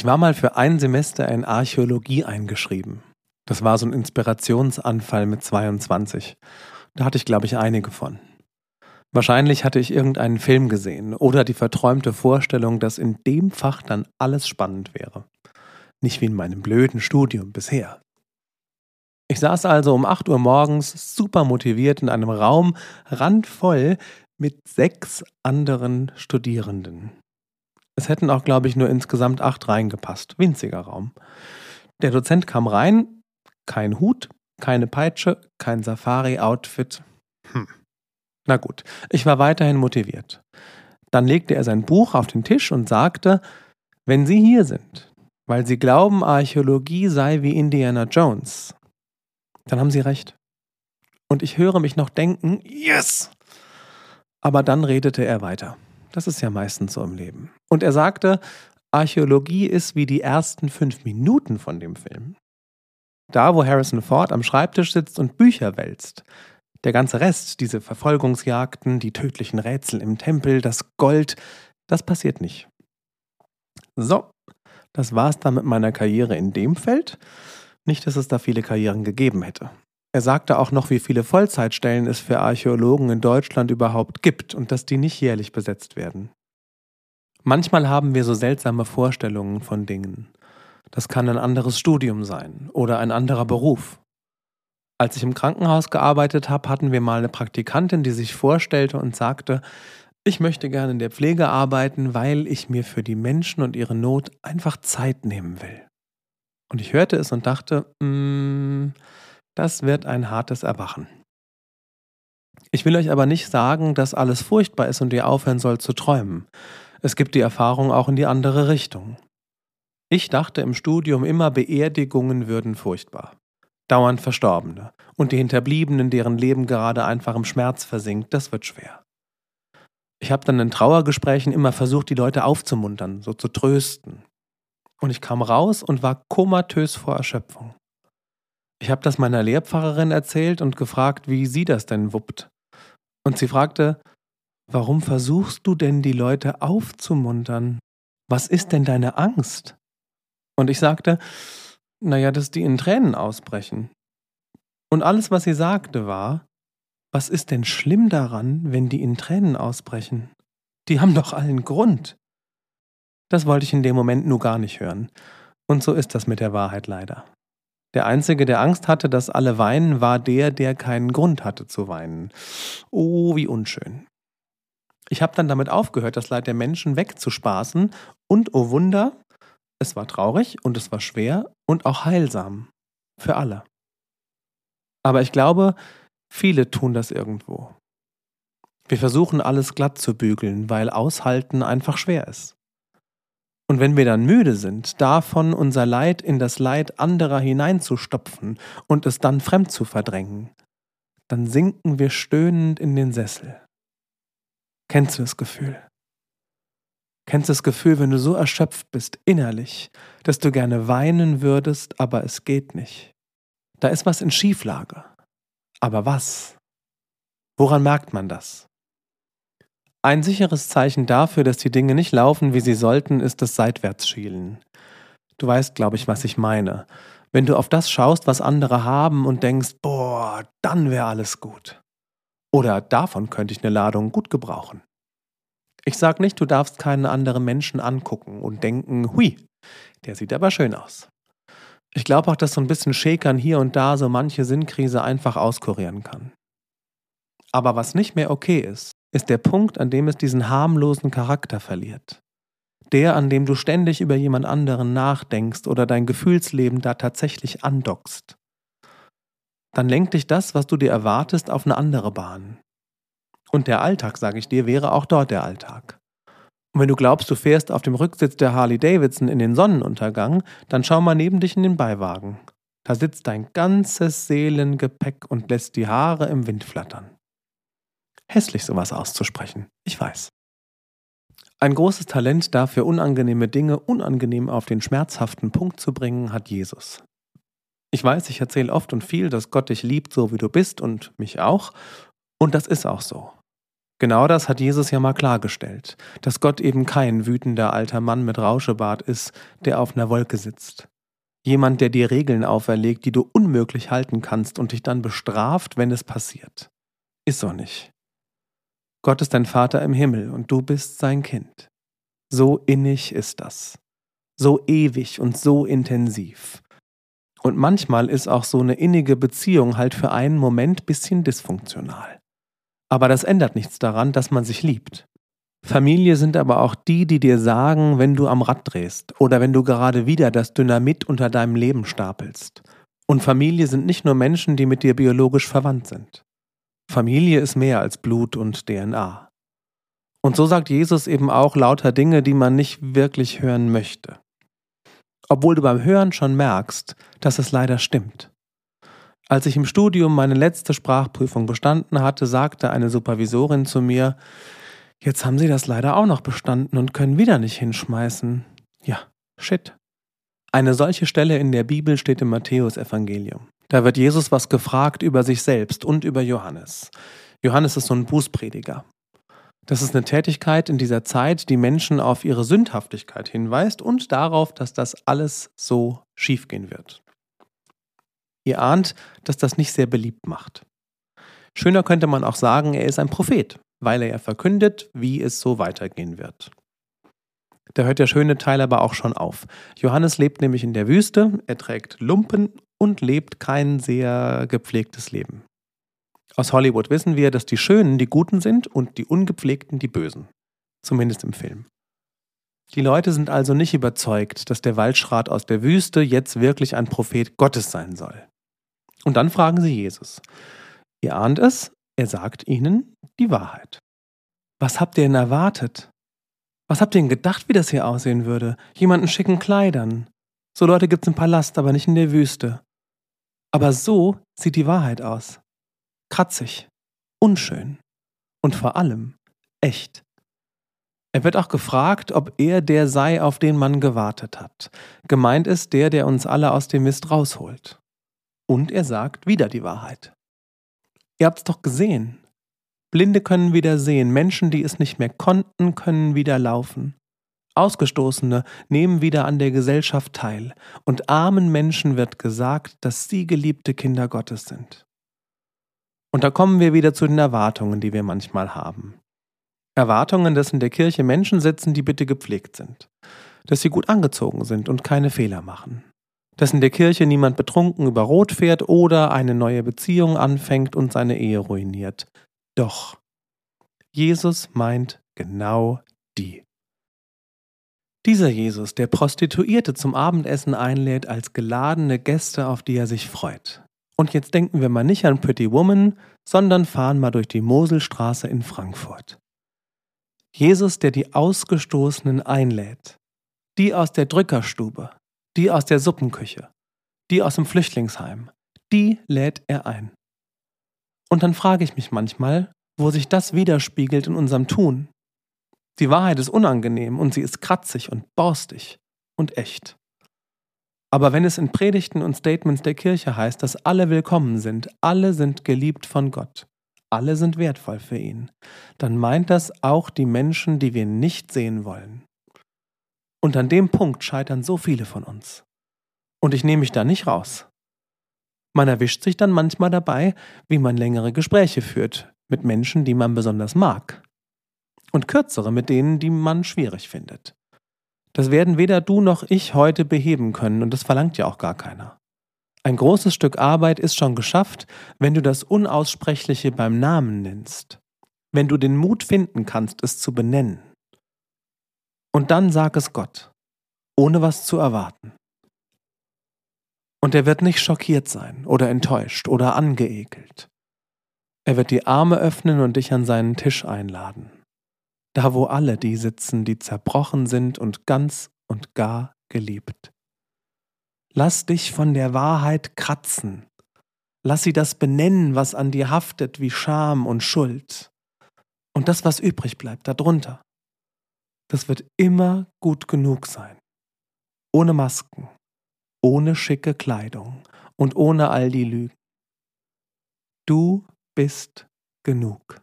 Ich war mal für ein Semester in Archäologie eingeschrieben. Das war so ein Inspirationsanfall mit 22. Da hatte ich, glaube ich, einige von. Wahrscheinlich hatte ich irgendeinen Film gesehen oder die verträumte Vorstellung, dass in dem Fach dann alles spannend wäre. Nicht wie in meinem blöden Studium bisher. Ich saß also um 8 Uhr morgens super motiviert in einem Raum randvoll mit sechs anderen Studierenden. Es hätten auch, glaube ich, nur insgesamt acht reingepasst. Winziger Raum. Der Dozent kam rein, kein Hut, keine Peitsche, kein Safari-Outfit. Hm. Na gut, ich war weiterhin motiviert. Dann legte er sein Buch auf den Tisch und sagte, wenn Sie hier sind, weil Sie glauben, Archäologie sei wie Indiana Jones, dann haben Sie recht. Und ich höre mich noch denken, yes! Aber dann redete er weiter. Das ist ja meistens so im Leben. Und er sagte, Archäologie ist wie die ersten fünf Minuten von dem Film. Da, wo Harrison Ford am Schreibtisch sitzt und Bücher wälzt. Der ganze Rest, diese Verfolgungsjagden, die tödlichen Rätsel im Tempel, das Gold, das passiert nicht. So, das war's dann mit meiner Karriere in dem Feld. Nicht, dass es da viele Karrieren gegeben hätte. Er sagte auch noch, wie viele Vollzeitstellen es für Archäologen in Deutschland überhaupt gibt und dass die nicht jährlich besetzt werden. Manchmal haben wir so seltsame Vorstellungen von Dingen. Das kann ein anderes Studium sein oder ein anderer Beruf. Als ich im Krankenhaus gearbeitet habe, hatten wir mal eine Praktikantin, die sich vorstellte und sagte, ich möchte gerne in der Pflege arbeiten, weil ich mir für die Menschen und ihre Not einfach Zeit nehmen will. Und ich hörte es und dachte, mm, das wird ein hartes Erwachen. Ich will euch aber nicht sagen, dass alles furchtbar ist und ihr aufhören sollt zu träumen. Es gibt die Erfahrung auch in die andere Richtung. Ich dachte im Studium immer, Beerdigungen würden furchtbar. Dauernd Verstorbene und die Hinterbliebenen, deren Leben gerade einfach im Schmerz versinkt, das wird schwer. Ich habe dann in Trauergesprächen immer versucht, die Leute aufzumuntern, so zu trösten. Und ich kam raus und war komatös vor Erschöpfung. Ich habe das meiner Lehrpfarrerin erzählt und gefragt, wie sie das denn wuppt. Und sie fragte, warum versuchst du denn die Leute aufzumuntern? Was ist denn deine Angst? Und ich sagte, naja, dass die in Tränen ausbrechen. Und alles, was sie sagte, war, was ist denn schlimm daran, wenn die in Tränen ausbrechen? Die haben doch allen Grund. Das wollte ich in dem Moment nur gar nicht hören. Und so ist das mit der Wahrheit leider. Der Einzige, der Angst hatte, dass alle weinen, war der, der keinen Grund hatte zu weinen. Oh, wie unschön. Ich habe dann damit aufgehört, das Leid der Menschen wegzuspaßen und, oh Wunder, es war traurig und es war schwer und auch heilsam. Für alle. Aber ich glaube, viele tun das irgendwo. Wir versuchen alles glatt zu bügeln, weil aushalten einfach schwer ist. Und wenn wir dann müde sind, davon unser Leid in das Leid anderer hineinzustopfen und es dann fremd zu verdrängen, dann sinken wir stöhnend in den Sessel. Kennst du das Gefühl? Kennst du das Gefühl, wenn du so erschöpft bist innerlich, dass du gerne weinen würdest, aber es geht nicht? Da ist was in Schieflage. Aber was? Woran merkt man das? Ein sicheres Zeichen dafür, dass die Dinge nicht laufen, wie sie sollten, ist das Seitwärtsschielen. Du weißt, glaube ich, was ich meine. Wenn du auf das schaust, was andere haben und denkst, boah, dann wäre alles gut. Oder davon könnte ich eine Ladung gut gebrauchen. Ich sag nicht, du darfst keinen anderen Menschen angucken und denken, hui, der sieht aber schön aus. Ich glaube auch, dass so ein bisschen Schäkern hier und da so manche Sinnkrise einfach auskurieren kann. Aber was nicht mehr okay ist, ist der Punkt, an dem es diesen harmlosen Charakter verliert. Der, an dem du ständig über jemand anderen nachdenkst oder dein Gefühlsleben da tatsächlich andockst. Dann lenkt dich das, was du dir erwartest, auf eine andere Bahn. Und der Alltag, sage ich dir, wäre auch dort der Alltag. Und wenn du glaubst, du fährst auf dem Rücksitz der Harley Davidson in den Sonnenuntergang, dann schau mal neben dich in den Beiwagen. Da sitzt dein ganzes Seelengepäck und lässt die Haare im Wind flattern hässlich sowas auszusprechen. Ich weiß. Ein großes Talent dafür, unangenehme Dinge unangenehm auf den schmerzhaften Punkt zu bringen, hat Jesus. Ich weiß, ich erzähle oft und viel, dass Gott dich liebt, so wie du bist und mich auch. Und das ist auch so. Genau das hat Jesus ja mal klargestellt, dass Gott eben kein wütender alter Mann mit Rauschebart ist, der auf einer Wolke sitzt. Jemand, der dir Regeln auferlegt, die du unmöglich halten kannst und dich dann bestraft, wenn es passiert. Ist so nicht. Gott ist dein Vater im Himmel und du bist sein Kind. So innig ist das. So ewig und so intensiv. Und manchmal ist auch so eine innige Beziehung halt für einen Moment bisschen dysfunktional. Aber das ändert nichts daran, dass man sich liebt. Familie sind aber auch die, die dir sagen, wenn du am Rad drehst oder wenn du gerade wieder das Dynamit unter deinem Leben stapelst. Und Familie sind nicht nur Menschen, die mit dir biologisch verwandt sind. Familie ist mehr als Blut und DNA. Und so sagt Jesus eben auch lauter Dinge, die man nicht wirklich hören möchte. Obwohl du beim Hören schon merkst, dass es leider stimmt. Als ich im Studium meine letzte Sprachprüfung bestanden hatte, sagte eine Supervisorin zu mir, jetzt haben Sie das leider auch noch bestanden und können wieder nicht hinschmeißen. Ja, shit. Eine solche Stelle in der Bibel steht im Matthäusevangelium. Da wird Jesus was gefragt über sich selbst und über Johannes. Johannes ist so ein Bußprediger. Das ist eine Tätigkeit in dieser Zeit, die Menschen auf ihre Sündhaftigkeit hinweist und darauf, dass das alles so schiefgehen wird. Ihr ahnt, dass das nicht sehr beliebt macht. Schöner könnte man auch sagen, er ist ein Prophet, weil er ja verkündet, wie es so weitergehen wird. Da hört der schöne Teil aber auch schon auf. Johannes lebt nämlich in der Wüste, er trägt Lumpen und lebt kein sehr gepflegtes Leben. Aus Hollywood wissen wir, dass die Schönen die Guten sind und die Ungepflegten die Bösen. Zumindest im Film. Die Leute sind also nicht überzeugt, dass der Waldschrat aus der Wüste jetzt wirklich ein Prophet Gottes sein soll. Und dann fragen sie Jesus. Ihr ahnt es, er sagt ihnen die Wahrheit. Was habt ihr denn erwartet? Was habt ihr denn gedacht, wie das hier aussehen würde? Jemanden schicken Kleidern. So Leute gibt's im Palast, aber nicht in der Wüste. Aber so sieht die Wahrheit aus. Kratzig, unschön und vor allem echt. Er wird auch gefragt, ob er der sei, auf den man gewartet hat. Gemeint ist der, der uns alle aus dem Mist rausholt. Und er sagt wieder die Wahrheit. Ihr habt's doch gesehen. Blinde können wieder sehen, Menschen, die es nicht mehr konnten, können wieder laufen. Ausgestoßene nehmen wieder an der Gesellschaft teil, und armen Menschen wird gesagt, dass sie geliebte Kinder Gottes sind. Und da kommen wir wieder zu den Erwartungen, die wir manchmal haben. Erwartungen, dass in der Kirche Menschen sitzen, die bitte gepflegt sind, dass sie gut angezogen sind und keine Fehler machen, dass in der Kirche niemand betrunken über Rot fährt oder eine neue Beziehung anfängt und seine Ehe ruiniert. Doch, Jesus meint genau die. Dieser Jesus, der Prostituierte zum Abendessen einlädt als geladene Gäste, auf die er sich freut. Und jetzt denken wir mal nicht an Pretty Woman, sondern fahren mal durch die Moselstraße in Frankfurt. Jesus, der die Ausgestoßenen einlädt, die aus der Drückerstube, die aus der Suppenküche, die aus dem Flüchtlingsheim, die lädt er ein. Und dann frage ich mich manchmal, wo sich das widerspiegelt in unserem Tun. Die Wahrheit ist unangenehm und sie ist kratzig und borstig und echt. Aber wenn es in Predigten und Statements der Kirche heißt, dass alle willkommen sind, alle sind geliebt von Gott, alle sind wertvoll für ihn, dann meint das auch die Menschen, die wir nicht sehen wollen. Und an dem Punkt scheitern so viele von uns. Und ich nehme mich da nicht raus. Man erwischt sich dann manchmal dabei, wie man längere Gespräche führt mit Menschen, die man besonders mag. Und kürzere mit denen, die man schwierig findet. Das werden weder du noch ich heute beheben können und das verlangt ja auch gar keiner. Ein großes Stück Arbeit ist schon geschafft, wenn du das Unaussprechliche beim Namen nennst, wenn du den Mut finden kannst, es zu benennen. Und dann sag es Gott, ohne was zu erwarten. Und er wird nicht schockiert sein oder enttäuscht oder angeekelt. Er wird die Arme öffnen und dich an seinen Tisch einladen. Da, wo alle die sitzen, die zerbrochen sind und ganz und gar geliebt. Lass dich von der Wahrheit kratzen. Lass sie das benennen, was an dir haftet, wie Scham und Schuld. Und das, was übrig bleibt, darunter, das wird immer gut genug sein. Ohne Masken, ohne schicke Kleidung und ohne all die Lügen. Du bist genug.